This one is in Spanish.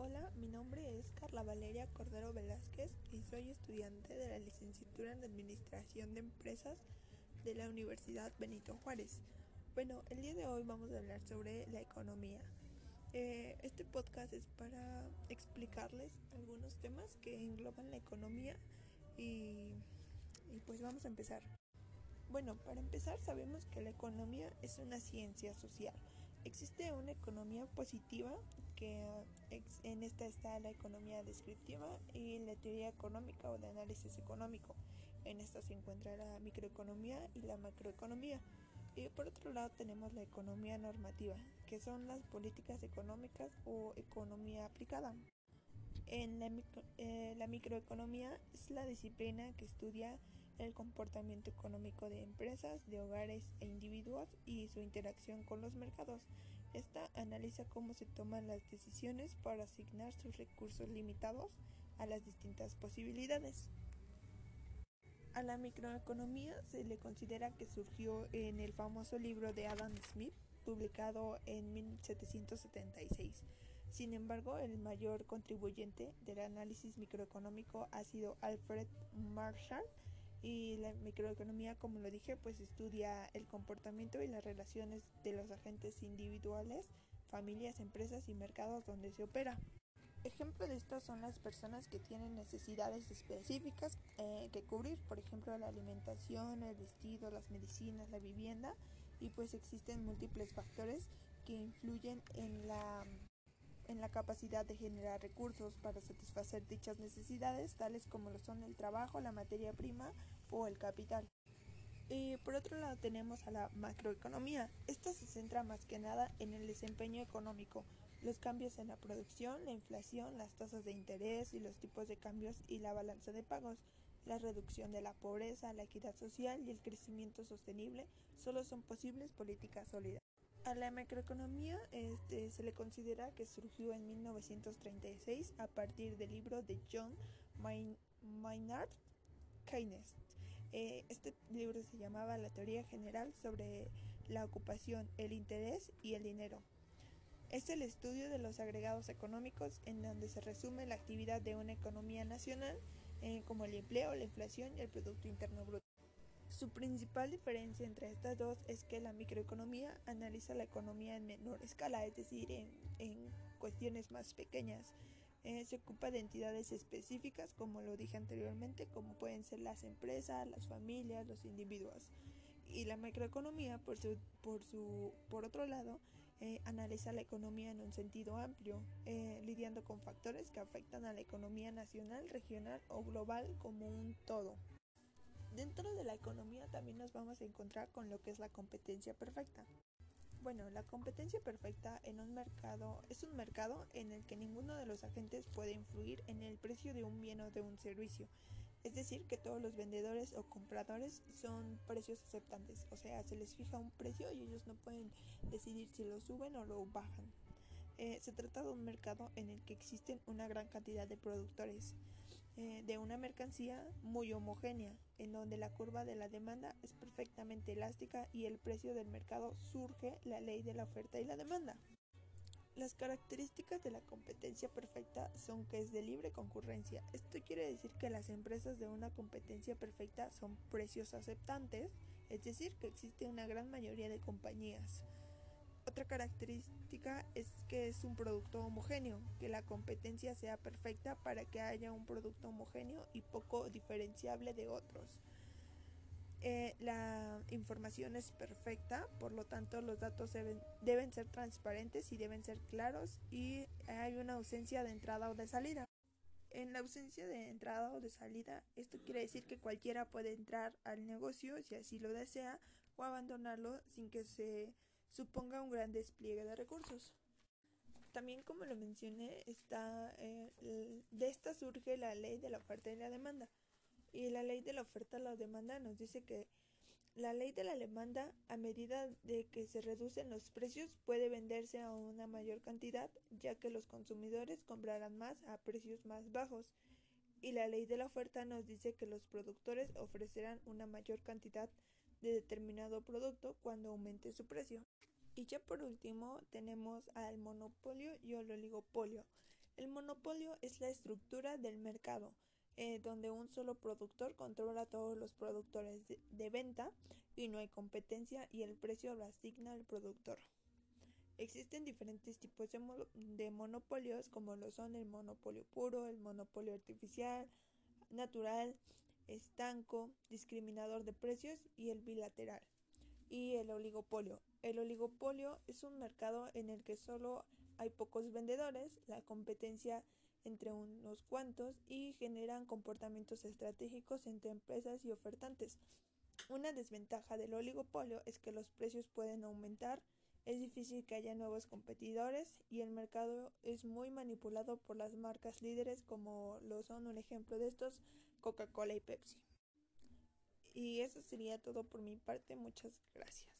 Hola, mi nombre es Carla Valeria Cordero Velázquez y soy estudiante de la licenciatura en Administración de Empresas de la Universidad Benito Juárez. Bueno, el día de hoy vamos a hablar sobre la economía. Eh, este podcast es para explicarles algunos temas que engloban la economía y, y pues vamos a empezar. Bueno, para empezar sabemos que la economía es una ciencia social. Existe una economía positiva, que en esta está la economía descriptiva y la teoría económica o de análisis económico. En esta se encuentra la microeconomía y la macroeconomía. Y por otro lado tenemos la economía normativa, que son las políticas económicas o economía aplicada. En la, eh, la microeconomía es la disciplina que estudia el comportamiento económico de empresas, de hogares e individuos y su interacción con los mercados. Esta analiza cómo se toman las decisiones para asignar sus recursos limitados a las distintas posibilidades. A la microeconomía se le considera que surgió en el famoso libro de Adam Smith, publicado en 1776. Sin embargo, el mayor contribuyente del análisis microeconómico ha sido Alfred Marshall, y la microeconomía, como lo dije, pues estudia el comportamiento y las relaciones de los agentes individuales, familias, empresas y mercados donde se opera. Ejemplo de esto son las personas que tienen necesidades específicas eh, que cubrir, por ejemplo la alimentación, el vestido, las medicinas, la vivienda y pues existen múltiples factores que influyen en la en la capacidad de generar recursos para satisfacer dichas necesidades, tales como lo son el trabajo, la materia prima o el capital. Y por otro lado tenemos a la macroeconomía. Esta se centra más que nada en el desempeño económico, los cambios en la producción, la inflación, las tasas de interés y los tipos de cambios y la balanza de pagos. La reducción de la pobreza, la equidad social y el crecimiento sostenible solo son posibles políticas sólidas. A la macroeconomía este, se le considera que surgió en 1936 a partir del libro de John Maynard Keynes. Eh, este libro se llamaba La teoría general sobre la ocupación, el interés y el dinero. Es el estudio de los agregados económicos en donde se resume la actividad de una economía nacional eh, como el empleo, la inflación y el Producto Interno Bruto. Su principal diferencia entre estas dos es que la microeconomía analiza la economía en menor escala, es decir, en, cuestiones más pequeñas. Eh, se ocupa de entidades específicas, como lo dije anteriormente, como pueden ser las empresas, las familias, los individuos. Y la macroeconomía, por, su, por, su, por otro lado, eh, analiza la economía en un sentido amplio, eh, lidiando con factores que afectan a la economía nacional, regional o global como un todo. Dentro de la economía también nos vamos a encontrar con lo que es la competencia perfecta. Bueno, la competencia perfecta en un mercado es un mercado en el que ninguno de los agentes puede influir en el precio de un bien o de un servicio. Es decir, que todos los vendedores o compradores son precios aceptantes, o sea, se les fija un precio y ellos no pueden decidir si lo suben o lo bajan. Eh, se trata de un mercado en el que existen una gran cantidad de productores eh, de una mercancía muy homogénea, en donde la curva de la demanda es perfectamente elástica y el precio del mercado surge la ley de la oferta y la demanda. Las características de la competencia perfecta son que es de libre concurrencia. Esto quiere decir que las empresas de una competencia perfecta son precios aceptantes, es decir, que existe una gran mayoría de compañías. Otra característica es que es un producto homogéneo, que la competencia sea perfecta para que haya un producto homogéneo y poco diferenciable de otros. Eh, la información es perfecta, por lo tanto los datos deben, deben ser transparentes y deben ser claros y hay una ausencia de entrada o de salida. En la ausencia de entrada o de salida, esto quiere decir que cualquiera puede entrar al negocio si así lo desea o abandonarlo sin que se suponga un gran despliegue de recursos. También, como lo mencioné, está, eh, de esta surge la ley de la oferta y la demanda. Y la ley de la oferta y la demanda nos dice que la ley de la demanda, a medida de que se reducen los precios, puede venderse a una mayor cantidad, ya que los consumidores comprarán más a precios más bajos. Y la ley de la oferta nos dice que los productores ofrecerán una mayor cantidad de determinado producto cuando aumente su precio. Y ya por último tenemos al monopolio y al oligopolio. El monopolio es la estructura del mercado, eh, donde un solo productor controla a todos los productores de, de venta y no hay competencia y el precio lo asigna el productor. Existen diferentes tipos de, de, monopolios como lo son el monopolio puro, el monopolio artificial, natural, estanco, discriminador de precios y el bilateral. Y el oligopolio. El oligopolio es un mercado en el que solo hay pocos vendedores, la competencia entre unos cuantos y generan comportamientos estratégicos entre empresas y ofertantes. Una desventaja del oligopolio es que los precios pueden aumentar es difícil que haya nuevos competidores y el mercado es muy manipulado por las marcas líderes como lo son un ejemplo de estos Coca-Cola y Pepsi. Y eso sería todo por mi parte. Muchas gracias.